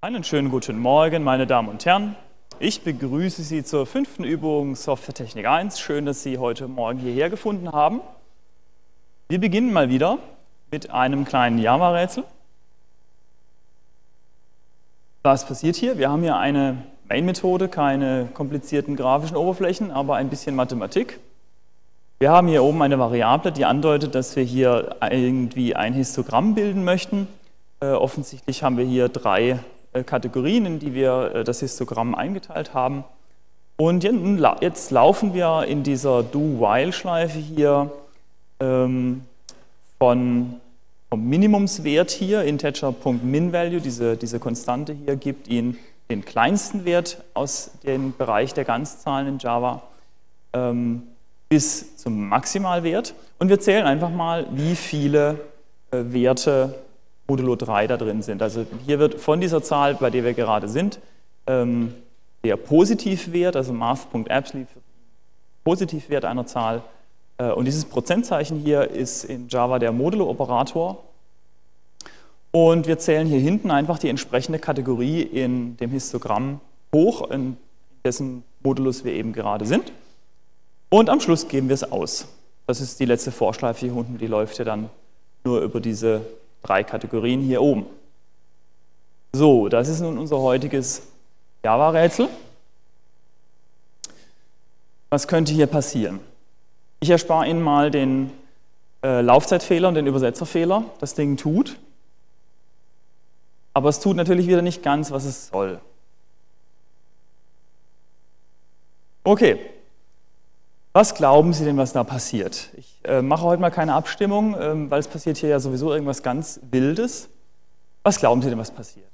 Einen schönen guten Morgen, meine Damen und Herren. Ich begrüße Sie zur fünften Übung Softwaretechnik 1. Schön, dass Sie heute Morgen hierher gefunden haben. Wir beginnen mal wieder mit einem kleinen Java-Rätsel. Was passiert hier? Wir haben hier eine Main-Methode, keine komplizierten grafischen Oberflächen, aber ein bisschen Mathematik. Wir haben hier oben eine Variable, die andeutet, dass wir hier irgendwie ein Histogramm bilden möchten. Äh, offensichtlich haben wir hier drei Kategorien, in die wir äh, das Histogramm eingeteilt haben. Und jetzt laufen wir in dieser Do-While-Schleife hier ähm, von, vom Minimumswert hier, integer.min-value, diese, diese Konstante hier gibt Ihnen den kleinsten Wert aus dem Bereich der Ganzzahlen in Java ähm, bis zum Maximalwert. Und wir zählen einfach mal, wie viele äh, Werte modulo 3 da drin sind. Also hier wird von dieser Zahl, bei der wir gerade sind, ähm, der Positivwert, also math.absolute, Positivwert einer Zahl. Äh, und dieses Prozentzeichen hier ist in Java der Modulo-Operator. Und wir zählen hier hinten einfach die entsprechende Kategorie in dem Histogramm hoch, in dessen Modulus wir eben gerade sind. Und am Schluss geben wir es aus. Das ist die letzte Vorschleife hier unten, die läuft ja dann nur über diese drei Kategorien hier oben. So, das ist nun unser heutiges Java-Rätsel. Was könnte hier passieren? Ich erspare Ihnen mal den äh, Laufzeitfehler und den Übersetzerfehler. Das Ding tut. Aber es tut natürlich wieder nicht ganz, was es soll. Okay, was glauben Sie denn, was da passiert? Ich äh, mache heute mal keine Abstimmung, ähm, weil es passiert hier ja sowieso irgendwas ganz Wildes. Was glauben Sie denn, was passiert?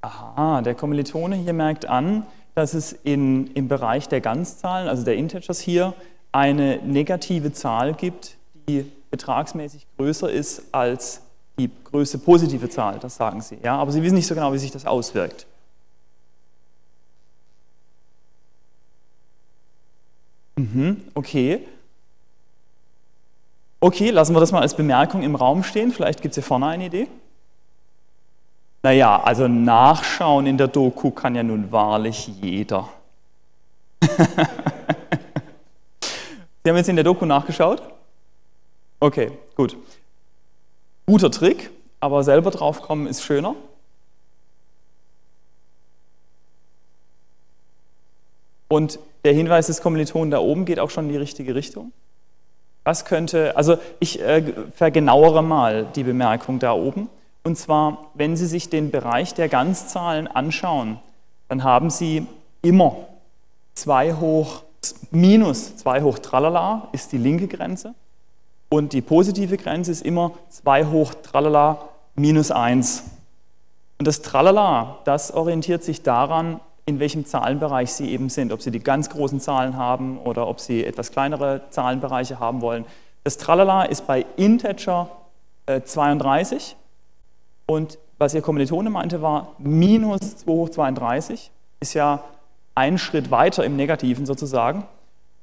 Aha, der Kommilitone hier merkt an, dass es in, im Bereich der Ganzzahlen, also der Integers hier, eine negative Zahl gibt, die betragsmäßig größer ist als die größte positive Zahl, das sagen Sie. Ja? Aber Sie wissen nicht so genau, wie sich das auswirkt. Mhm, okay. Okay, lassen wir das mal als Bemerkung im Raum stehen. Vielleicht gibt es hier vorne eine Idee. Naja, also nachschauen in der Doku kann ja nun wahrlich jeder. Sie haben jetzt in der Doku nachgeschaut? Okay, gut. Guter Trick, aber selber drauf kommen ist schöner. Und der Hinweis des Kommilitonen da oben geht auch schon in die richtige Richtung. Was könnte, also ich äh, vergenauere mal die Bemerkung da oben. Und zwar, wenn Sie sich den Bereich der Ganzzahlen anschauen, dann haben Sie immer 2 hoch, minus 2 hoch tralala ist die linke Grenze und die positive Grenze ist immer 2 hoch tralala minus 1. Und das tralala, das orientiert sich daran, in welchem Zahlenbereich Sie eben sind, ob Sie die ganz großen Zahlen haben oder ob Sie etwas kleinere Zahlenbereiche haben wollen. Das Tralala ist bei Integer äh, 32 und was Ihr Kommilitone meinte war, minus 2 hoch 32 ist ja ein Schritt weiter im Negativen sozusagen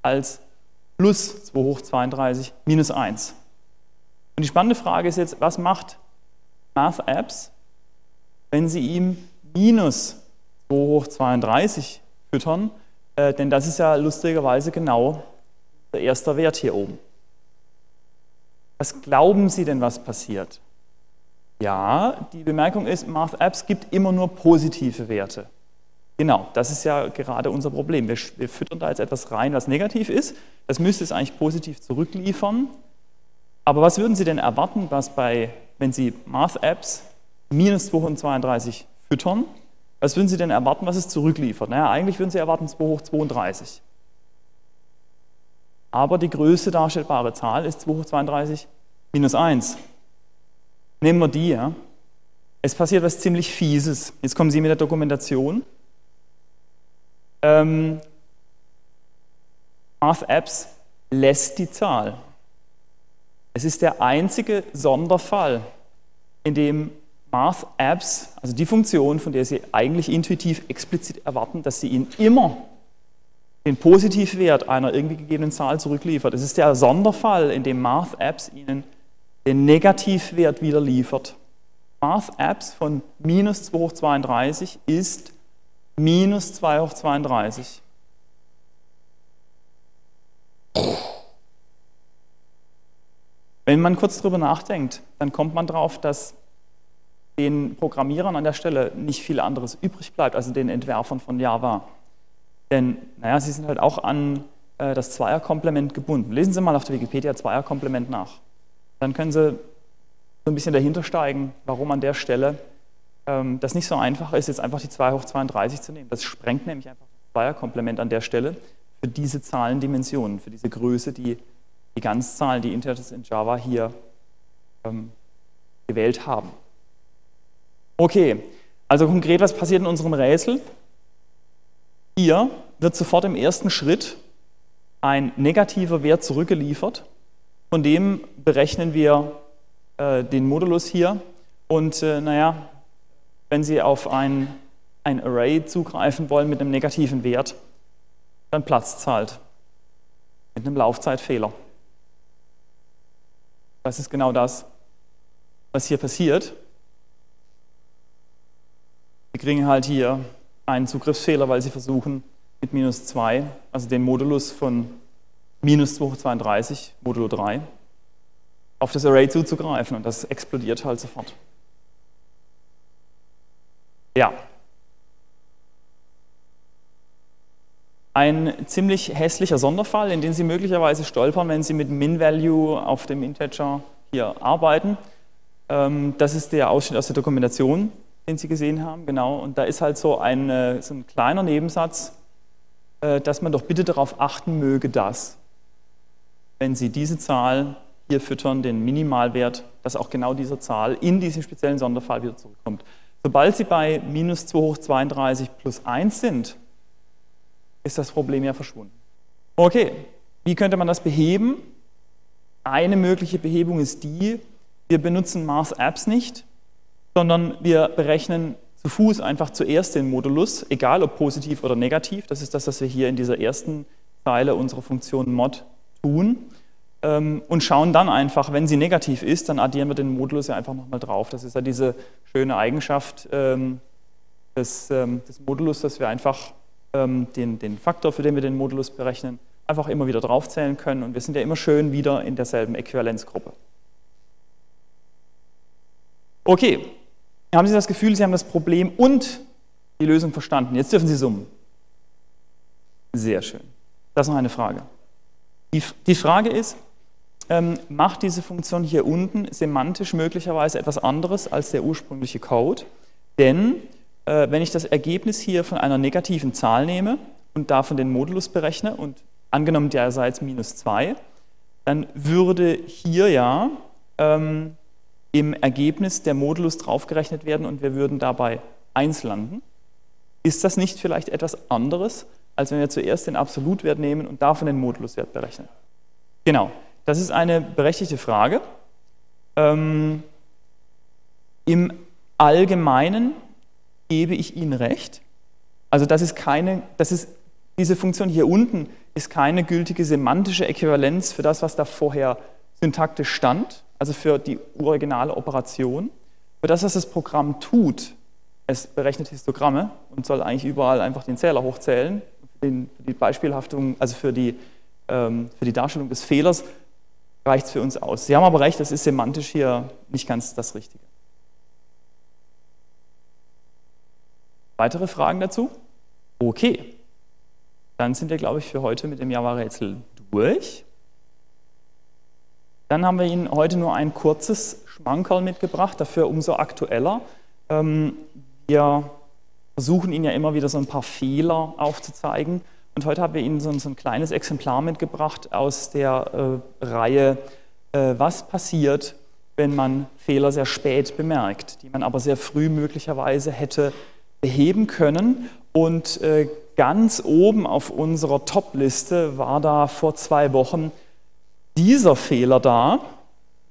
als plus 2 hoch 32 minus 1. Und die spannende Frage ist jetzt, was macht Math Apps, wenn Sie ihm minus 2 hoch 32 füttern, äh, denn das ist ja lustigerweise genau der erste Wert hier oben. Was glauben Sie denn, was passiert? Ja, die Bemerkung ist, Math Apps gibt immer nur positive Werte. Genau, das ist ja gerade unser Problem. Wir, wir, füttern da jetzt etwas rein, was negativ ist. Das müsste es eigentlich positiv zurückliefern. Aber was würden Sie denn erwarten, was bei, wenn Sie Math Apps minus 232 füttern, was würden Sie denn erwarten, was es zurückliefert? Naja, eigentlich würden Sie erwarten 2 hoch 32. Aber die größte darstellbare Zahl ist 2 hoch 32 minus 1. Nehmen wir die. Ja. Es passiert was ziemlich Fieses. Jetzt kommen Sie mit der Dokumentation. Ähm, Math Apps lässt die Zahl. Es ist der einzige Sonderfall, in dem Math Apps, also die Funktion, von der Sie eigentlich intuitiv explizit erwarten, dass sie Ihnen immer den Positivwert einer irgendwie gegebenen Zahl zurückliefert. Es ist der Sonderfall, in dem Math Apps Ihnen den Negativwert wieder liefert. Math Apps von minus 2 hoch 32 ist minus 2 hoch 32. Wenn man kurz drüber nachdenkt, dann kommt man drauf, dass den Programmierern an der Stelle nicht viel anderes übrig bleibt, also den Entwerfern von Java. Denn, naja, sie sind halt auch an äh, das Zweierkomplement gebunden. Lesen Sie mal auf der Wikipedia Zweierkomplement nach. Dann können Sie so ein bisschen dahinter steigen, warum an der Stelle ähm, das nicht so einfach ist, jetzt einfach die 2 hoch 32 zu nehmen. Das sprengt nämlich einfach das Zweierkomplement an der Stelle für diese Zahlendimensionen, für diese Größe, die die Ganzzahlen, die Integers in Java hier ähm, gewählt haben. Okay, also konkret, was passiert in unserem Rätsel? Hier wird sofort im ersten Schritt ein negativer Wert zurückgeliefert. Von dem berechnen wir äh, den Modulus hier. Und äh, naja, wenn Sie auf ein, ein Array zugreifen wollen mit einem negativen Wert, dann platzt es halt mit einem Laufzeitfehler. Das ist genau das, was hier passiert. Sie kriegen halt hier einen Zugriffsfehler, weil Sie versuchen, mit minus 2, also den Modulus von minus 2 hoch 32, modulo 3, auf das Array zuzugreifen und das explodiert halt sofort. Ja. Ein ziemlich hässlicher Sonderfall, in den Sie möglicherweise stolpern, wenn Sie mit Min-Value auf dem Integer hier arbeiten. Ähm, das ist der Ausschnitt aus der Dokumentation, den Sie gesehen haben, genau. Und da ist halt so ein, äh, so ein kleiner Nebensatz, äh, dass man doch bitte darauf achten möge, dass, wenn Sie diese Zahl hier füttern, den Minimalwert, dass auch genau diese Zahl in diesem speziellen Sonderfall wieder zurückkommt. Sobald Sie bei minus 2 hoch 32 plus 1 sind, ist das Problem ja verschwunden. Okay, wie könnte man das beheben? Eine mögliche Behebung ist die, wir benutzen Mars Apps nicht, sondern wir berechnen zu Fuß einfach zuerst den Modulus, egal ob positiv oder negativ. Das ist das, was wir hier in dieser ersten Zeile unserer Funktion mod tun. Ähm, und schauen dann einfach, wenn sie negativ ist, dann addieren wir den Modulus ja einfach nochmal drauf. Das ist ja diese schöne Eigenschaft ähm, des, ähm, des Modulus, dass wir einfach den, den Faktor, für den wir den Modulus berechnen, einfach immer wieder draufzählen können. Und wir sind ja immer schön wieder in derselben Äquivalenzgruppe. Okay, haben Sie das Gefühl, Sie haben das Problem und die Lösung verstanden. Jetzt dürfen Sie summen. Sehr schön. Das ist noch eine Frage. Die, die Frage ist, ähm, macht diese Funktion hier unten semantisch möglicherweise etwas anderes als der ursprüngliche Code. Denn äh, wenn ich das Ergebnis hier von einer negativen Zahl nehme und davon den Modulus berechne und angenommen der sei jetzt minus 2, dann würde hier ja ähm, im Ergebnis der Modulus draufgerechnet werden und wir würden dabei 1 landen. Ist das nicht vielleicht etwas anderes, als wenn wir zuerst den Absolutwert nehmen und davon den Moduluswert berechnen? Genau. Das ist eine berechtigte Frage. Ähm, Im Allgemeinen gebe ich Ihnen recht. Also das ist keine, das ist, diese Funktion hier unten ist keine gültige semantische Äquivalenz für das, was da vorher syntaktisch stand, also für die originale Operation. Für das, was das Programm tut, es berechnet Histogramme und soll eigentlich überall einfach den Zähler hochzählen, für, die Beispielhaftung, also für die, ähm, für die Darstellung des Fehlers, reicht es für uns aus. Sie haben aber recht, das ist semantisch hier nicht ganz das Richtige. Weitere Fragen dazu? Okay. Dann sind wir, glaube ich, für heute mit dem Java-Rätsel durch. Dann haben wir Ihnen heute nur ein kurzes Schmankerl mitgebracht, dafür umso aktueller. Ähm, wir versuchen Ihnen ja immer wieder so ein paar Fehler aufzuzeigen. Und heute haben wir Ihnen so ein, kleines Exemplar mitgebracht aus der äh, Reihe, äh, was passiert, wenn man Fehler sehr spät bemerkt, die man aber sehr früh möglicherweise hätte beheben können. Und äh, ganz oben auf unserer Top-Liste war da vor zwei Wochen dieser Fehler da.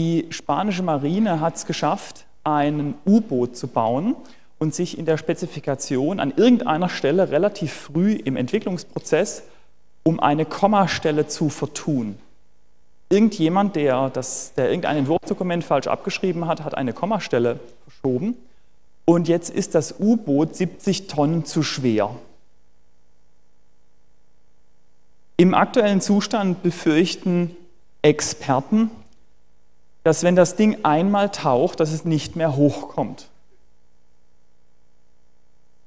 Die spanische Marine hat es geschafft, ein U-Boot zu bauen und sich in der Spezifikation an irgendeiner Stelle relativ früh im Entwicklungsprozess um eine Kommastelle zu vertun. irgendjemand, der, das, der irgendein Entwurfsdokument falsch abgeschrieben hat, hat eine Kommastelle verschoben und jetzt ist das U-Boot 70 Tonnen zu schwer. Im aktuellen Zustand befürchten Experten, dass wenn das Ding einmal taucht, dass es nicht mehr hochkommt.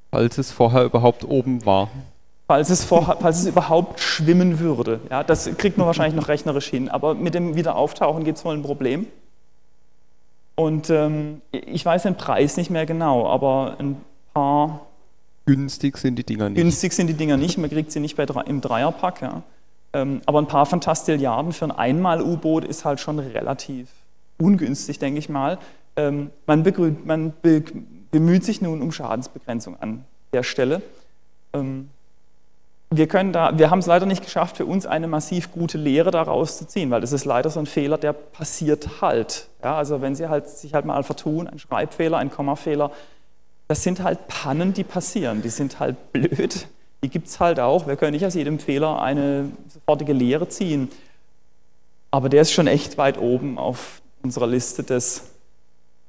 Falls es vorher überhaupt oben war. Falls es, vorher, falls es überhaupt schwimmen würde. Ja, das kriegt man wahrscheinlich noch rechnerisch hin, aber mit dem Wiederauftauchen gibt es wohl ein Problem. Und ähm, ich weiß den Preis nicht mehr genau, aber ein paar. Günstig sind die Dinger nicht. Günstig sind die Dinger nicht, man kriegt sie nicht bei, im Dreierpack. Ja. Ähm, aber ein paar Fantastilliarden für ein Einmal-U-Boot ist halt schon relativ ungünstig, denke ich mal. Ähm, man, man be bemüht sich nun um Schadensbegrenzung an der Stelle. Ähm, wir, wir haben es leider nicht geschafft, für uns eine massiv gute Lehre daraus zu ziehen, weil das ist leider so ein Fehler, der passiert halt. Ja, also wenn Sie halt, sich halt mal vertun, ein Schreibfehler, ein Kommafehler, das sind halt Pannen, die passieren, die sind halt blöd, die gibt es halt auch. Wir können nicht aus jedem Fehler eine sofortige Lehre ziehen, aber der ist schon echt weit oben auf unserer Liste des,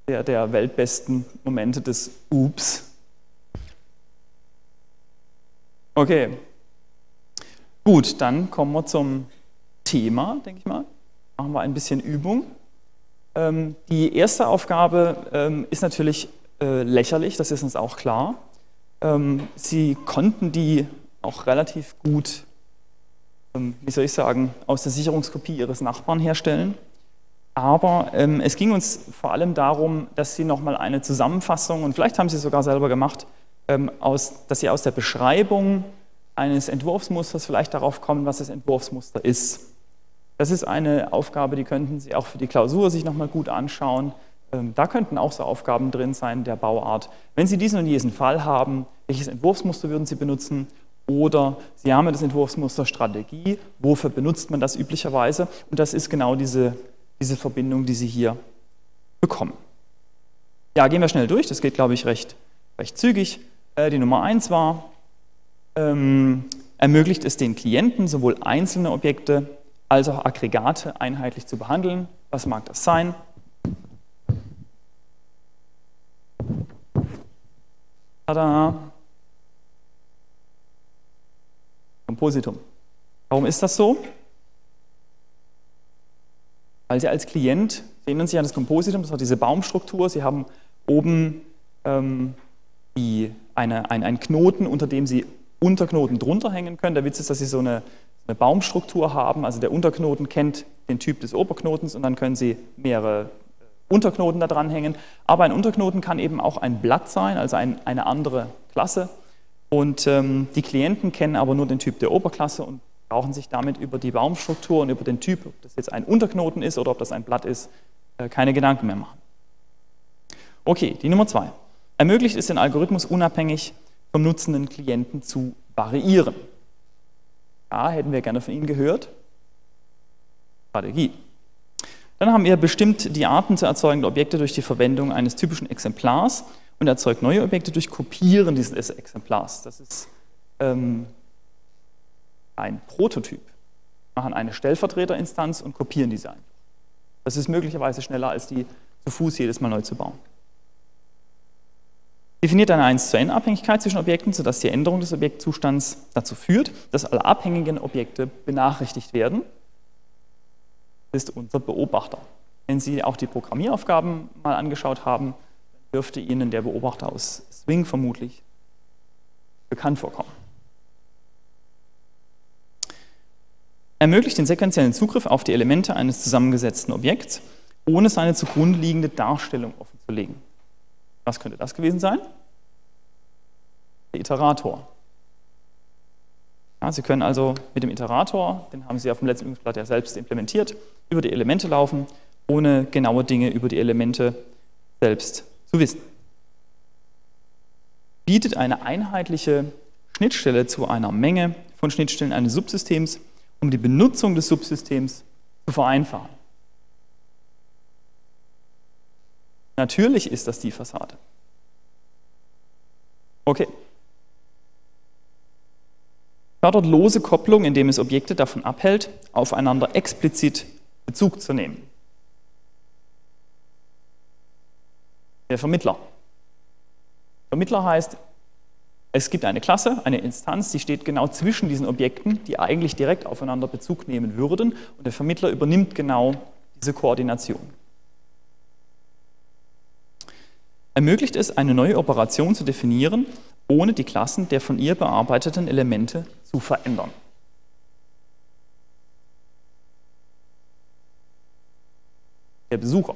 der, der weltbesten Momente des Ups. Okay, Gut, dann kommen wir zum Thema, denke ich mal. Machen wir ein bisschen Übung. Ähm, die erste Aufgabe ähm, ist natürlich äh, lächerlich, das ist uns auch klar. Ähm, Sie konnten die auch relativ gut, wie soll ich sagen, aus der Sicherungskopie Ihres Nachbarn herstellen. Aber ähm, es ging uns vor allem darum, dass Sie nochmal eine Zusammenfassung, und vielleicht haben Sie es sogar selber gemacht, ähm, aus, dass Sie aus der Beschreibung eines Entwurfsmusters vielleicht darauf kommen, was das Entwurfsmuster ist. Das ist eine Aufgabe, die könnten Sie auch für die Klausur sich nochmal gut anschauen. Ähm, da könnten auch so Aufgaben drin sein der Bauart. Wenn Sie diesen und diesen Fall haben, welches Entwurfsmuster würden Sie benutzen? Oder Sie haben das Entwurfsmuster Strategie, wofür benutzt man das üblicherweise? Und das ist genau diese, diese Verbindung, die Sie hier bekommen. Ja, gehen wir schnell durch, das geht, glaube ich, recht, recht zügig. Äh, die Nummer 1 war, ähm, ermöglicht es den Klienten, sowohl einzelne Objekte als auch Aggregate einheitlich zu behandeln. Was mag das sein? Tada! Kompositum. Warum ist das so? Weil Sie als Klient, Sie erinnern sich an das Kompositum, das war diese Baumstruktur, Sie haben oben ähm, die, eine, ein, einen Knoten, unter dem Sie Unterknoten drunter hängen können. Der Witz ist, dass Sie so eine, eine Baumstruktur haben. Also der Unterknoten kennt den Typ des Oberknotens und dann können Sie mehrere Unterknoten da dran hängen. Aber ein Unterknoten kann eben auch ein Blatt sein, also ein, eine andere Klasse. Und ähm, die Klienten kennen aber nur den Typ der Oberklasse und brauchen sich damit über die Baumstruktur und über den Typ, ob das jetzt ein Unterknoten ist oder ob das ein Blatt ist, äh, keine Gedanken mehr machen. Okay, die Nummer zwei. Ermöglicht es den Algorithmus unabhängig vom nutzenden Klienten zu variieren. Da hätten wir gerne von Ihnen gehört. Strategie. Dann haben wir bestimmt die Arten zu erzeugender Objekte durch die Verwendung eines typischen Exemplars und erzeugt neue Objekte durch Kopieren dieses Exemplars. Das ist ähm, ein Prototyp. Wir machen eine Stellvertreterinstanz und kopieren diese einfach. Das ist möglicherweise schneller, als die zu Fuß jedes Mal neu zu bauen. Definiert eine 1 zu n Abhängigkeit zwischen Objekten, sodass die Änderung des Objektzustands dazu führt, dass alle abhängigen Objekte benachrichtigt werden. Ist unser Beobachter. Wenn Sie auch die Programmieraufgaben mal angeschaut haben, dürfte Ihnen der Beobachter aus Swing vermutlich bekannt vorkommen. Ermöglicht den sequenziellen Zugriff auf die Elemente eines zusammengesetzten Objekts, ohne seine zugrunde liegende Darstellung offenzulegen. Was könnte das gewesen sein? Der Iterator. Ja, Sie können also mit dem Iterator, den haben Sie auf dem letzten Übungsblatt ja selbst implementiert, über die Elemente laufen, ohne genaue Dinge über die Elemente selbst zu wissen. Bietet eine einheitliche Schnittstelle zu einer Menge von Schnittstellen eines Subsystems, um die Benutzung des Subsystems zu vereinfachen. Natürlich ist das die Fassade. Okay. Fördert lose Kopplung, indem es Objekte davon abhält, aufeinander explizit Bezug zu nehmen. Der Vermittler. Vermittler heißt, es gibt eine Klasse, eine Instanz, die steht genau zwischen diesen Objekten, die eigentlich direkt aufeinander Bezug nehmen würden und der Vermittler übernimmt genau diese Koordination. Ermöglicht es, eine neue Operation zu definieren, ohne die Klassen der von ihr bearbeiteten Elemente zu verändern. Der Besucher.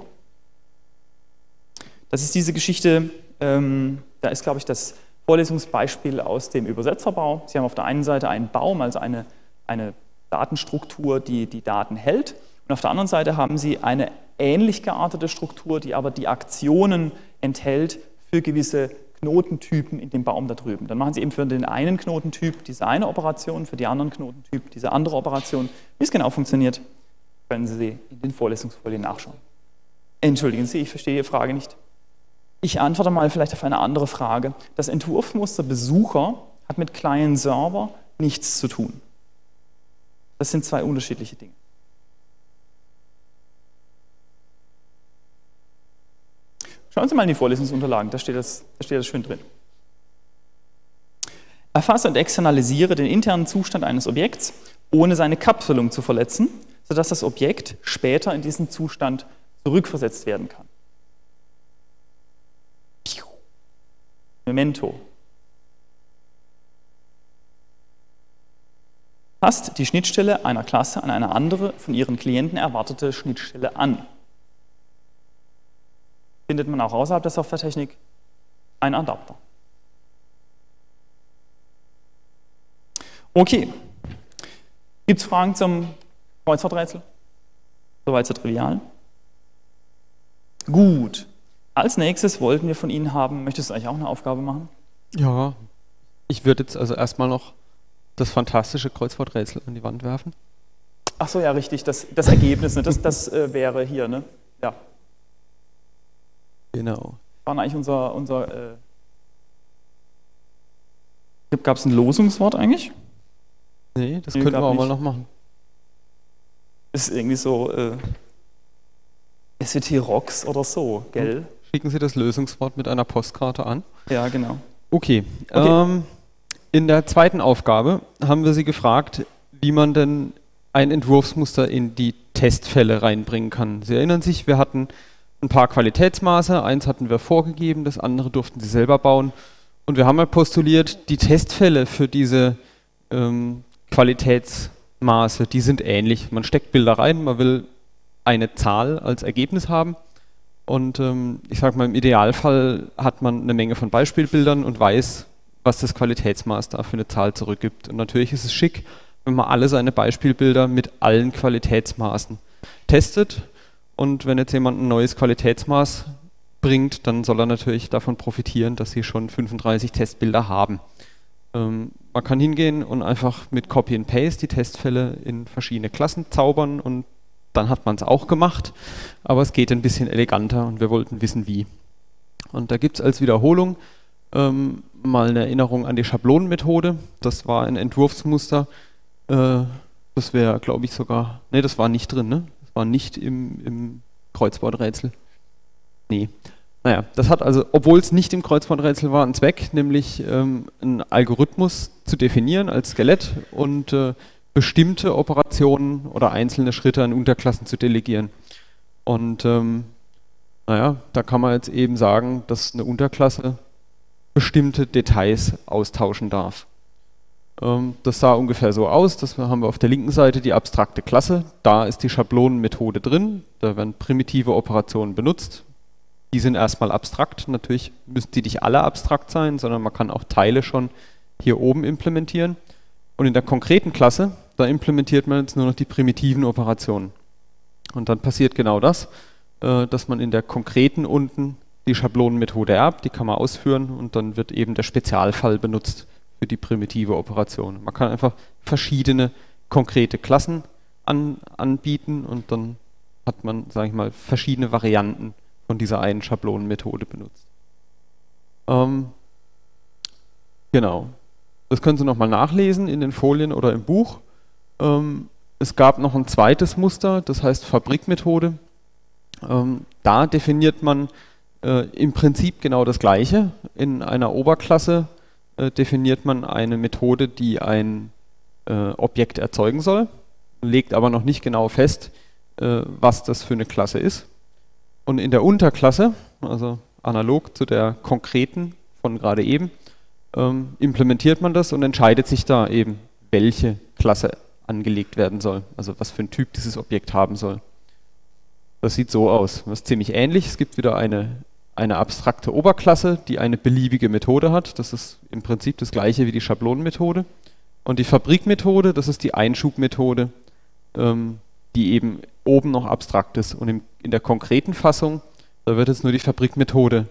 Das ist diese Geschichte, ähm, da ist, glaube ich, das Vorlesungsbeispiel aus dem Übersetzerbau. Sie haben auf der einen Seite einen Baum, also eine, eine Datenstruktur, die die Daten hält. Und auf der anderen Seite haben Sie eine ähnlich geartete Struktur, die aber die Aktionen enthält für gewisse Knotentypen in dem Baum da drüben. Dann machen Sie eben für den einen Knotentyp diese eine Operation, für die anderen Knotentyp diese andere Operation. Wie es genau funktioniert, können Sie in den Vorlesungsfolien nachschauen. Entschuldigen Sie, ich verstehe Ihre Frage nicht. Ich antworte mal vielleicht auf eine andere Frage. Das Entwurfsmuster Besucher hat mit Client-Server nichts zu tun. Das sind zwei unterschiedliche Dinge. Schauen Sie mal in die Vorlesungsunterlagen, da steht das, da steht das schön drin. Erfasse und externalisiere den internen Zustand eines Objekts, ohne seine Kapselung zu verletzen, sodass das Objekt später in diesen Zustand zurückversetzt werden kann. Memento. Passt die Schnittstelle einer Klasse an eine andere von ihren Klienten erwartete Schnittstelle an. Findet man auch außerhalb der Softwaretechnik einen Adapter. Okay. Gibt es Fragen zum Kreuzworträtsel? Soweit so trivial. Gut. Als nächstes wollten wir von Ihnen haben, möchtest du eigentlich auch eine Aufgabe machen? Ja, ich würde jetzt also erstmal noch das fantastische Kreuzworträtsel an die Wand werfen. Ach so, ja, richtig, das, das Ergebnis, ne? das, das äh, wäre hier, ne? Ja. Genau. War eigentlich unser, unser äh gab es ein Losungswort eigentlich? Nee, das nee, könnten wir auch nicht. mal noch machen. Ist irgendwie so äh, SWT Rocks oder so, gell? Hm schicken Sie das Lösungswort mit einer Postkarte an. Ja, genau. Okay. okay. Ähm, in der zweiten Aufgabe haben wir Sie gefragt, wie man denn ein Entwurfsmuster in die Testfälle reinbringen kann. Sie erinnern sich, wir hatten ein paar Qualitätsmaße, eins hatten wir vorgegeben, das andere durften Sie selber bauen. Und wir haben mal postuliert, die Testfälle für diese ähm, Qualitätsmaße, die sind ähnlich. Man steckt Bilder rein, man will eine Zahl als Ergebnis haben. Und ähm, ich sage mal, im Idealfall hat man eine Menge von Beispielbildern und weiß, was das Qualitätsmaß da für eine Zahl zurückgibt. Und natürlich ist es schick, wenn man alle seine Beispielbilder mit allen Qualitätsmaßen testet. Und wenn jetzt jemand ein neues Qualitätsmaß bringt, dann soll er natürlich davon profitieren, dass sie schon 35 Testbilder haben. Ähm, man kann hingehen und einfach mit Copy and Paste die Testfälle in verschiedene Klassen zaubern und dann hat man es auch gemacht, aber es geht ein bisschen eleganter und wir wollten wissen, wie. Und da gibt es als Wiederholung ähm, mal eine Erinnerung an die Schablonenmethode. Das war ein Entwurfsmuster. Äh, das wäre, glaube ich, sogar. Ne, das war nicht drin, ne? War nicht im, im Kreuzworträtsel. Nee. Naja, das hat also, obwohl es nicht im Kreuzworträtsel war, einen Zweck, nämlich ähm, einen Algorithmus zu definieren als Skelett und äh, bestimmte Operationen oder einzelne Schritte an Unterklassen zu delegieren. Und ähm, naja, da kann man jetzt eben sagen, dass eine Unterklasse bestimmte Details austauschen darf. Ähm, das sah ungefähr so aus, das haben wir auf der linken Seite die abstrakte Klasse, da ist die Schablonenmethode drin, da werden primitive Operationen benutzt. Die sind erstmal abstrakt, natürlich müssen die nicht alle abstrakt sein, sondern man kann auch Teile schon hier oben implementieren. Und in der konkreten Klasse, da implementiert man jetzt nur noch die primitiven Operationen. Und dann passiert genau das, äh, dass man in der konkreten unten die Schablonenmethode erbt, die kann man ausführen und dann wird eben der Spezialfall benutzt für die primitive Operation. Man kann einfach verschiedene konkrete Klassen an, anbieten und dann hat man, sage ich mal, verschiedene Varianten von dieser einen Schablonenmethode benutzt. Ähm, genau. Das können Sie nochmal nachlesen in den Folien oder im Buch. Ähm, es gab noch ein zweites Muster, das heißt Fabrikmethode. Ähm, da definiert man äh, im Prinzip genau das Gleiche. In einer Oberklasse äh, definiert man eine Methode, die ein äh, Objekt erzeugen soll, legt aber noch nicht genau fest, äh, was das für eine Klasse ist. Und in der Unterklasse, also analog zu der konkreten von gerade eben, ähm, implementiert man das und entscheidet sich da eben, welche Klasse angelegt werden soll, also was für ein Typ dieses Objekt haben soll. Das sieht so aus. Das ist ziemlich ähnlich. Es gibt wieder eine, eine abstrakte Oberklasse, die eine beliebige Methode hat. Das ist im Prinzip das gleiche wie die Schablonenmethode. Und die Fabrikmethode, das ist die Einschubmethode, ähm, die eben oben noch abstrakt ist. Und im, in der konkreten Fassung, da wird jetzt nur die Fabrikmethode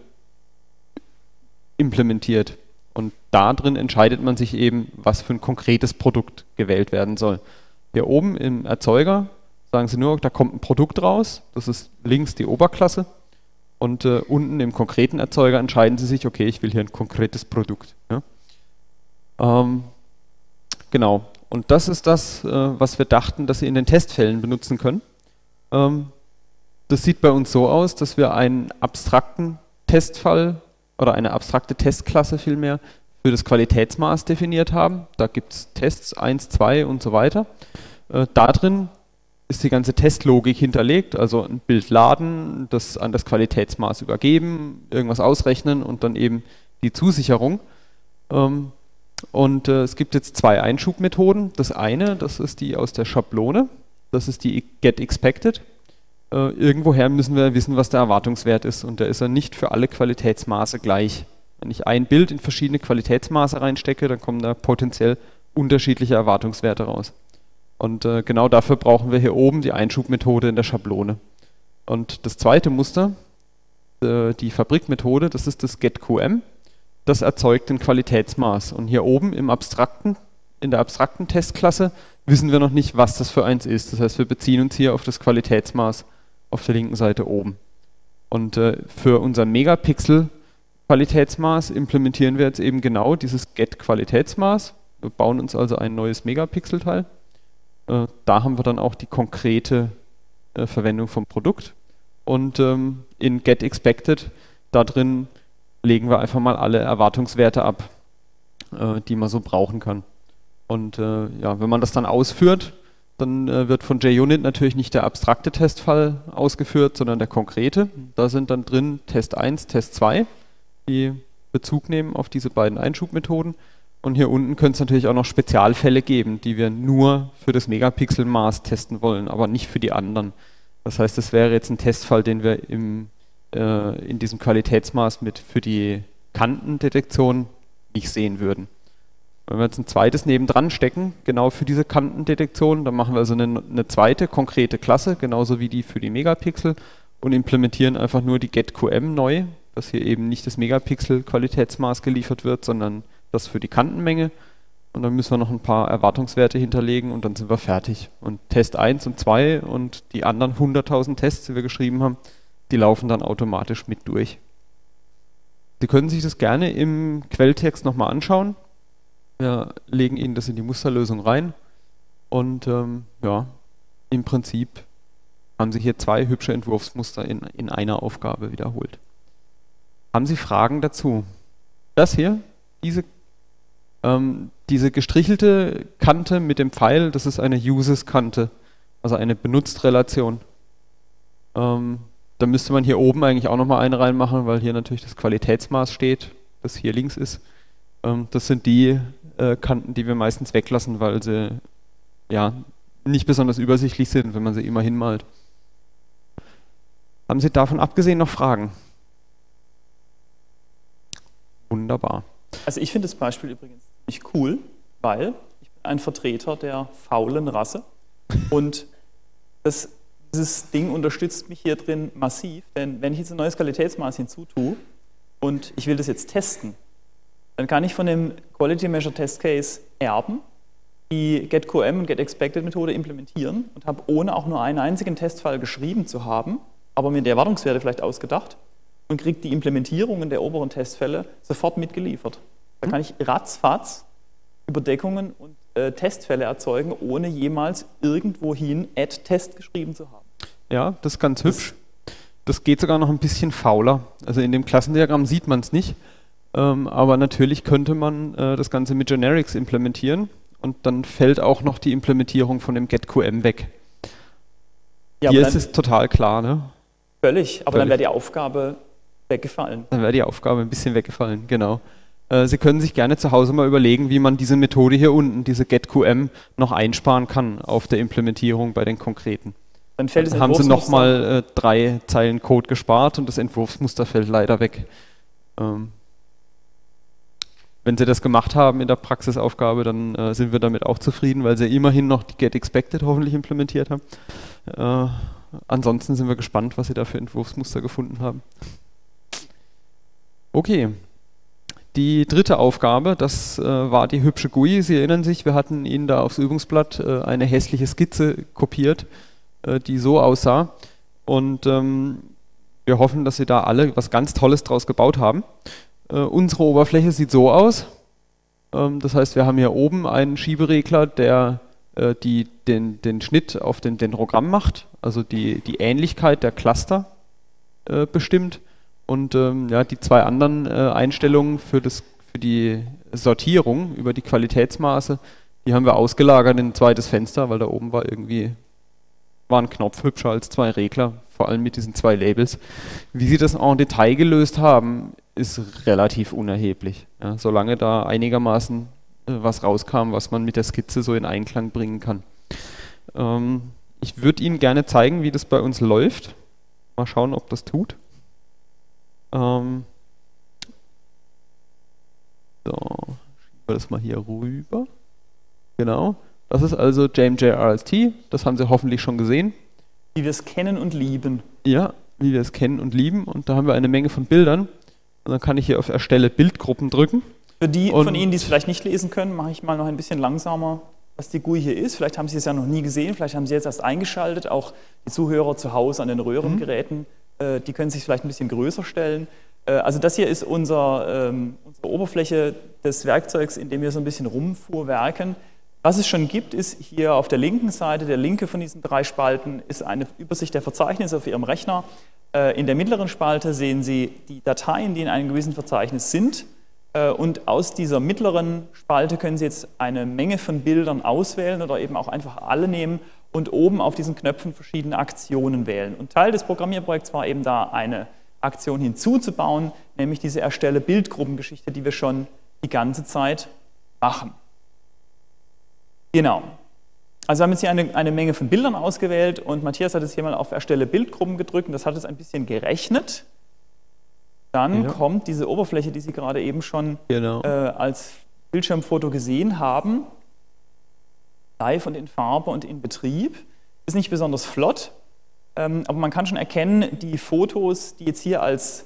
implementiert. Und da drin entscheidet man sich eben, was für ein konkretes Produkt gewählt werden soll. Hier oben im Erzeuger sagen Sie nur, da kommt ein Produkt raus, das ist links die Oberklasse. Und äh, unten im konkreten Erzeuger entscheiden Sie sich, okay, ich will hier ein konkretes Produkt. Ja? Ähm, genau. Und das ist das, äh, was wir dachten, dass Sie in den Testfällen benutzen können. Ähm, das sieht bei uns so aus, dass wir einen abstrakten Testfall oder eine abstrakte Testklasse vielmehr für das Qualitätsmaß definiert haben. Da gibt es Tests 1, 2 und so weiter. Äh, da drin ist die ganze Testlogik hinterlegt, also ein Bild laden, das an das Qualitätsmaß übergeben, irgendwas ausrechnen und dann eben die Zusicherung. Ähm, und äh, es gibt jetzt zwei Einschubmethoden. Das eine, das ist die aus der Schablone, das ist die getExpected. Äh, irgendwoher müssen wir wissen, was der Erwartungswert ist und der ist ja nicht für alle Qualitätsmaße gleich. Wenn ich ein Bild in verschiedene Qualitätsmaße reinstecke, dann kommen da potenziell unterschiedliche Erwartungswerte raus. Und äh, genau dafür brauchen wir hier oben die Einschubmethode in der Schablone. Und das zweite Muster, äh, die Fabrikmethode, das ist das getQM. Das erzeugt ein Qualitätsmaß. Und hier oben im abstrakten, in der abstrakten Testklasse wissen wir noch nicht, was das für eins ist. Das heißt, wir beziehen uns hier auf das Qualitätsmaß auf der linken Seite oben. Und äh, für unser Megapixel-Qualitätsmaß implementieren wir jetzt eben genau dieses Get-Qualitätsmaß. Wir bauen uns also ein neues Megapixel-Teil. Äh, da haben wir dann auch die konkrete äh, Verwendung vom Produkt. Und ähm, in GetExpected, da drin legen wir einfach mal alle Erwartungswerte ab, äh, die man so brauchen kann. Und äh, ja, wenn man das dann ausführt, dann äh, wird von JUnit natürlich nicht der abstrakte Testfall ausgeführt, sondern der konkrete. Da sind dann drin Test 1, Test 2, die Bezug nehmen auf diese beiden Einschubmethoden. Und hier unten könnte es natürlich auch noch Spezialfälle geben, die wir nur für das Megapixelmaß testen wollen, aber nicht für die anderen. Das heißt, das wäre jetzt ein Testfall, den wir im, äh, in diesem Qualitätsmaß mit für die Kantendetektion nicht sehen würden. Wenn wir jetzt ein zweites nebendran stecken, genau für diese Kantendetektion, dann machen wir also eine, eine zweite konkrete Klasse, genauso wie die für die Megapixel und implementieren einfach nur die GetQM neu, dass hier eben nicht das Megapixel-Qualitätsmaß geliefert wird, sondern das für die Kantenmenge. Und dann müssen wir noch ein paar Erwartungswerte hinterlegen und dann sind wir fertig. Und Test 1 und 2 und die anderen 100.000 Tests, die wir geschrieben haben, die laufen dann automatisch mit durch. Sie können sich das gerne im Quelltext nochmal anschauen. Wir legen Ihnen das in die Musterlösung rein und ähm, ja, im Prinzip haben Sie hier zwei hübsche Entwurfsmuster in, in einer Aufgabe wiederholt. Haben Sie Fragen dazu? Das hier, diese, ähm, diese gestrichelte Kante mit dem Pfeil, das ist eine Uses-Kante, also eine Benutzt-Relation. Ähm, da müsste man hier oben eigentlich auch nochmal eine reinmachen, weil hier natürlich das Qualitätsmaß steht, das hier links ist. Ähm, das sind die äh, Kanten, die wir meistens weglassen, weil sie ja nicht besonders übersichtlich sind, wenn man sie immer hinmalt. Haben Sie davon abgesehen noch Fragen? Wunderbar. Also ich finde das Beispiel übrigens nicht cool, weil ich bin ein Vertreter der faulen Rasse und das, dieses Ding unterstützt mich hier drin massiv, denn wenn ich jetzt ein neues Qualitätsmaß hinzutue und ich will das jetzt testen, dann kann ich von dem Quality Measure Test Case erben, die GetQM und GetExpected Methode implementieren und habe ohne auch nur einen einzigen Testfall geschrieben zu haben, aber mir die Erwartungswerte vielleicht ausgedacht und kriege die Implementierungen der oberen Testfälle sofort mitgeliefert. Da kann ich ratzfatz Überdeckungen und äh, Testfälle erzeugen, ohne jemals irgendwohin add Test geschrieben zu haben. Ja, das ist ganz hübsch. Das geht sogar noch ein bisschen fauler. Also in dem Klassendiagramm sieht man es nicht. Ähm, aber natürlich könnte man äh, das Ganze mit Generics implementieren und dann fällt auch noch die Implementierung von dem GetQM weg. Ja, Hier ist es total klar, ne? Völlig, aber Völlig. dann wäre die Aufgabe weggefallen. Dann wäre die Aufgabe ein bisschen weggefallen, genau. Äh, Sie können sich gerne zu Hause mal überlegen, wie man diese Methode hier unten, diese GetQM, noch einsparen kann auf der Implementierung bei den konkreten. Dann fällt es haben Sie nochmal äh, drei Zeilen Code gespart und das Entwurfsmuster fällt leider weg. Ähm, wenn Sie das gemacht haben in der Praxisaufgabe, dann äh, sind wir damit auch zufrieden, weil Sie immerhin noch die GetExpected hoffentlich implementiert haben. Äh, ansonsten sind wir gespannt, was Sie da für Entwurfsmuster gefunden haben. Okay. Die dritte Aufgabe, das äh, war die hübsche GUI. Sie erinnern sich, wir hatten Ihnen da aufs Übungsblatt äh, eine hässliche Skizze kopiert, äh, die so aussah. Und ähm, wir hoffen, dass Sie da alle was ganz Tolles draus gebaut haben. Äh, unsere Oberfläche sieht so aus. Ähm, das heißt, wir haben hier oben einen Schieberegler, der äh, die, den, den Schnitt auf den Dendrogramm macht, also die, die Ähnlichkeit der Cluster äh, bestimmt. Und ähm, ja, die zwei anderen äh, Einstellungen für, das, für die Sortierung über die Qualitätsmaße, die haben wir ausgelagert in ein zweites Fenster, weil da oben war irgendwie war ein Knopf hübscher als zwei Regler, vor allem mit diesen zwei Labels. Wie sie das im Detail gelöst haben, ist relativ unerheblich. Ja, solange da einigermaßen äh, was rauskam, was man mit der Skizze so in Einklang bringen kann. Ähm, ich würde Ihnen gerne zeigen, wie das bei uns läuft. Mal schauen, ob das tut. Ähm, so, schieben wir das mal hier rüber. Genau. Das ist also JMJRST, das haben Sie hoffentlich schon gesehen. Wie wir es kennen und lieben. Ja, wie wir es kennen und lieben. Und da haben wir eine Menge von Bildern. Und dann kann ich hier auf Erstelle Bildgruppen drücken. Für die und von Ihnen, die es vielleicht nicht lesen können, mache ich mal noch ein bisschen langsamer, was die GUI hier ist. Vielleicht haben Sie es ja noch nie gesehen, vielleicht haben Sie jetzt erst eingeschaltet. Auch die Zuhörer zu Hause an den Röhrengeräten, mhm. Äh, die können sich vielleicht ein bisschen größer stellen. Äh, also das hier ist unser, ähm, unsere Oberfläche des Werkzeugs, in dem wir so ein bisschen rumfuhrwerken. Was es schon gibt, ist hier auf der linken Seite, der linke von diesen drei Spalten, ist eine Übersicht der Verzeichnisse auf Ihrem Rechner. Äh, in der mittleren Spalte sehen Sie die Dateien, die in einem gewissen Verzeichnis sind. Und aus dieser mittleren Spalte können Sie jetzt eine Menge von Bildern auswählen oder eben auch einfach alle nehmen und oben auf diesen Knöpfen verschiedene Aktionen wählen. Und Teil des Programmierprojekts war eben da eine Aktion hinzuzubauen, nämlich diese Erstelle Bildgruppengeschichte, die wir schon die ganze Zeit machen. Genau. Also wir haben jetzt hier eine, eine, Menge von Bildern ausgewählt und Matthias hat jetzt hier mal auf Erstelle Bildgruppen gedrückt und das hat es ein bisschen gerechnet. Dann ja. kommt diese Oberfläche, die Sie gerade eben schon genau. äh, als Bildschirmfoto gesehen haben, live und in Farbe und in Betrieb. Ist nicht besonders flott, ähm, aber man kann schon erkennen, die Fotos, die jetzt hier, als,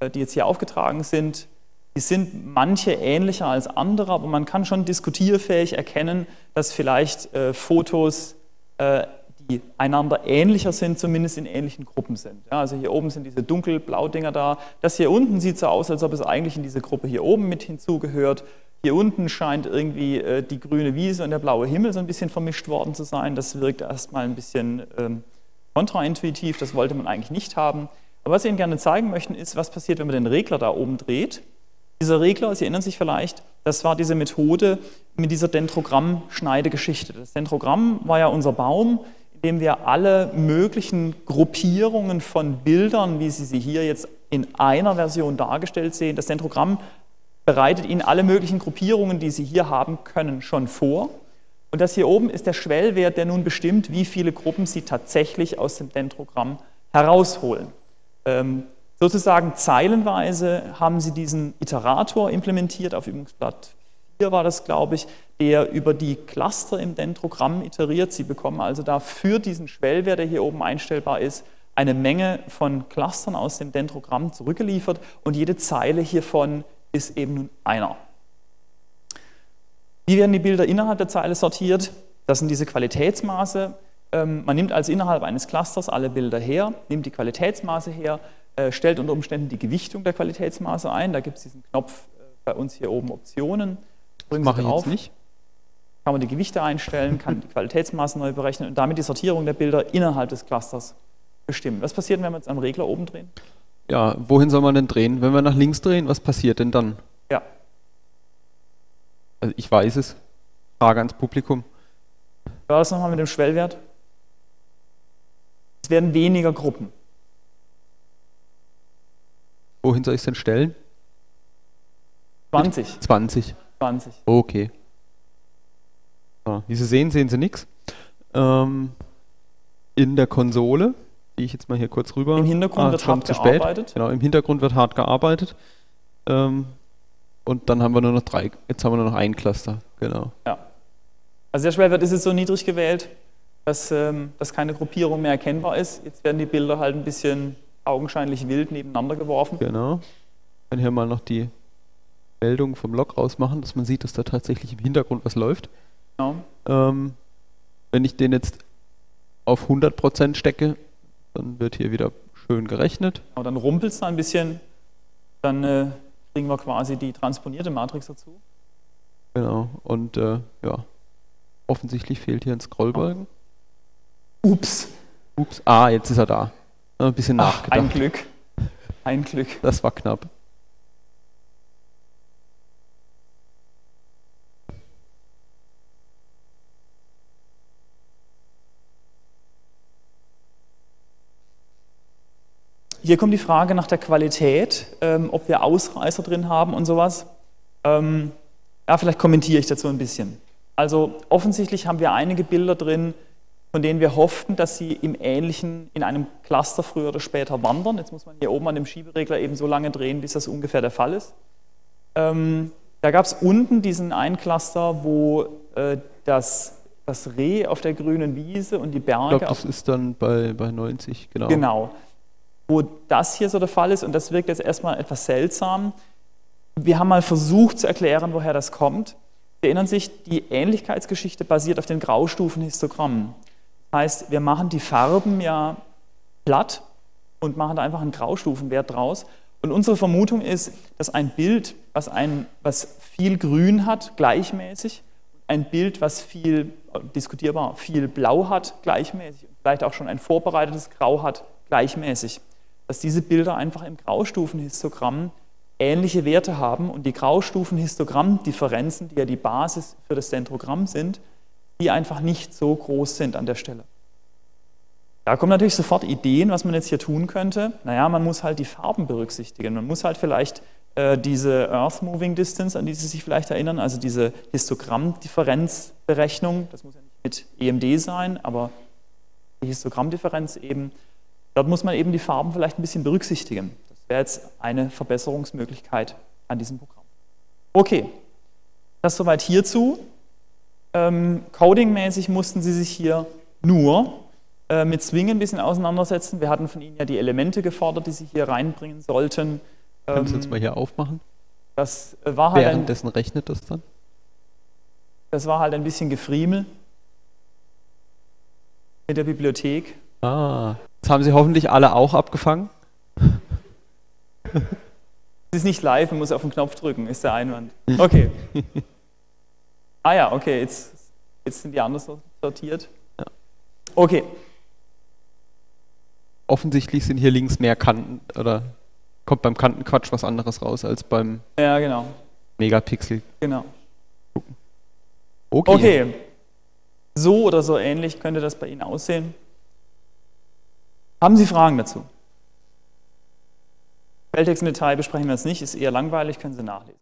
äh, die jetzt hier aufgetragen sind, die sind manche ähnlicher als andere, aber man kann schon diskutierfähig erkennen, dass vielleicht äh, Fotos, äh, die einander ähnlicher sind, zumindest in ähnlichen Gruppen sind. Ja, also hier oben sind diese dunkelblau Dinger da. Das hier unten sieht so aus, als ob es eigentlich in diese Gruppe hier oben mit hinzugehört. Hier unten scheint irgendwie äh, die grüne Wiese und der blaue Himmel so ein bisschen vermischt worden zu sein. Das wirkt erstmal ein bisschen ähm, kontraintuitiv, das wollte man eigentlich nicht haben. Aber was wir Ihnen gerne zeigen möchten, ist, was passiert, wenn man den Regler da oben dreht. Dieser Regler, Sie erinnern sich vielleicht, das war diese Methode mit dieser Dendrogramm-Schneidegeschichte. Das Dendrogramm war ja unser Baum, in dem wir alle möglichen Gruppierungen von Bildern, wie Sie sie hier jetzt in einer Version dargestellt sehen, das Dendrogramm bereitet Ihnen alle möglichen Gruppierungen, die Sie hier haben können, schon vor. Und das hier oben ist der Schwellwert, der nun bestimmt, wie viele Gruppen Sie tatsächlich aus dem Dendrogramm herausholen. Ähm, Sozusagen zeilenweise haben sie diesen Iterator implementiert, auf Übungsblatt 4 war das, glaube ich, der über die Cluster im Dendrogramm iteriert. Sie bekommen also da für diesen Schwellwert, der hier oben einstellbar ist, eine Menge von Clustern aus dem Dendrogramm zurückgeliefert und jede Zeile hiervon ist eben nun einer. Wie werden die Bilder innerhalb der Zeile sortiert? Das sind diese Qualitätsmaße. Ähm, man nimmt also innerhalb eines Clusters alle Bilder her, nimmt die Qualitätsmaße her, äh, stellt unter Umständen die Gewichtung der Qualitätsmaße ein. Da gibt es diesen Knopf äh, bei uns hier oben Optionen. Das mache ich jetzt nicht. kann man die Gewichte einstellen, kann die Qualitätsmaßen neu berechnen und damit die Sortierung der Bilder innerhalb des Clusters bestimmen. Was passiert, wenn wir jetzt am Regler oben drehen? Ja, wohin soll man denn drehen? Wenn wir nach links drehen, was passiert denn dann? Ja. Also ich weiß es. Frage ans Publikum. War das nochmal mit dem Schwellwert? Es werden weniger Gruppen. Wohin soll ich es denn stellen? 20. 20. 20. Okay. Ja, wie Sie sehen, sehen Sie nichts. Ähm, in der Konsole, die ich jetzt mal hier kurz rüber. Im Hintergrund Ah, wird hart zu spät. gearbeitet. Genau, im Hintergrund wird hart gearbeitet. Ähm, und dann haben wir nur noch drei, jetzt haben wir nur noch ein Cluster. Genau. Also der Schwellwert ist jetzt so niedrig gewählt, dass, ähm, dass keine Gruppierung mehr erkennbar ist. Jetzt werden die Bilder halt ein bisschen augenscheinlich wild nebeneinander geworfen. Genau. Ich kann hier mal noch die Meldung vom Log ausmachen, dass man sieht, dass da tatsächlich im Hintergrund was läuft. Genau. Ähm, wenn ich den jetzt auf 100% stecke, dann wird hier wieder schön gerechnet. Aber dann rumpelt es da ein bisschen, dann äh, kriegen wir quasi die transponierte Matrix dazu. Genau. Und äh, ja, offensichtlich fehlt hier ein Scrollbalken. Ups, Ups. Ah, jetzt ist er da. Ein bisschen Ach, ein nachgedacht. Glück. Ein Glück. Das war knapp. Hier kommt die Frage nach der Qualität, ähm, ob wir Ausreißer drin haben und sowas. Ähm, ja, vielleicht kommentiere ich dazu ein bisschen. Also offensichtlich haben wir einige Bilder drin, von denen wir hofften, dass sie im Ähnlichen in einem Cluster früher oder später wandern. Jetzt muss man hier oben an dem Schieberegler eben so lange drehen, bis das ungefähr der Fall ist. Ähm, da gab es unten diesen einen Cluster, wo äh, das, das Reh auf der grünen Wiese und die Ich Berge glaube, auf das ist dann bei, bei 90, genau. Genau. Wo das hier so der Fall ist, und das wirkt jetzt erstmal etwas seltsam. Wir haben mal versucht zu erklären, woher das kommt. Sie erinnern sich, die Ähnlichkeitsgeschichte basiert auf den Graustufenhistogrammen. Das heißt, wir machen die Farben ja platt und machen da einfach einen Graustufenwert draus. Und unsere Vermutung ist, dass ein Bild, was, ein, was viel Grün hat, gleichmäßig, ein Bild, was viel, diskutierbar, viel Blau hat, gleichmäßig vielleicht auch schon ein vorbereitetes Grau hat, gleichmäßig. Dass diese Bilder einfach im Graustufenhistogramm ähnliche Werte haben und die Graustufenhistogrammdifferenzen, die ja die Basis für das Dendrogramm sind, die einfach nicht so groß sind an der Stelle. Da kommen natürlich sofort Ideen, was man jetzt hier tun könnte. Naja, man muss halt die Farben berücksichtigen. Man muss halt vielleicht äh, diese Earth Moving Distance, an die Sie sich vielleicht erinnern, also diese Histogrammdifferenzberechnung, das muss ja nicht mit EMD sein, aber die Histogrammdifferenz eben, dort muss man eben die Farben vielleicht ein bisschen berücksichtigen. Das wäre jetzt eine Verbesserungsmöglichkeit an diesem Programm. Okay, das soweit hierzu. Ähm, Coding-mäßig mussten Sie sich hier nur äh, mit Swing ein bisschen auseinandersetzen. Wir hatten von Ihnen ja die Elemente gefordert, die Sie hier reinbringen sollten. Können Sie Ähm, jetzt mal hier aufmachen? das, äh, war halt ein, Währenddessen rechnet das dann? das war halt ein bisschen Gefriemel mit der Bibliothek. Ah. Das haben Sie hoffentlich alle auch abgefangen? Es ist nicht live, man muss auf den Knopf drücken, ist der Einwand. Okay. Ah ja, okay, jetzt, jetzt sind die anders sortiert. Okay, Offensichtlich sind hier links mehr Kanten oder kommt beim Kantenquatsch was anderes raus als beim ja genau, Megapixel. genau. Okay. Okay, so oder so ähnlich könnte das bei Ihnen aussehen. Haben Sie Fragen dazu? Quelltext im Detail besprechen wir jetzt nicht, ist eher langweilig, können Sie nachlesen.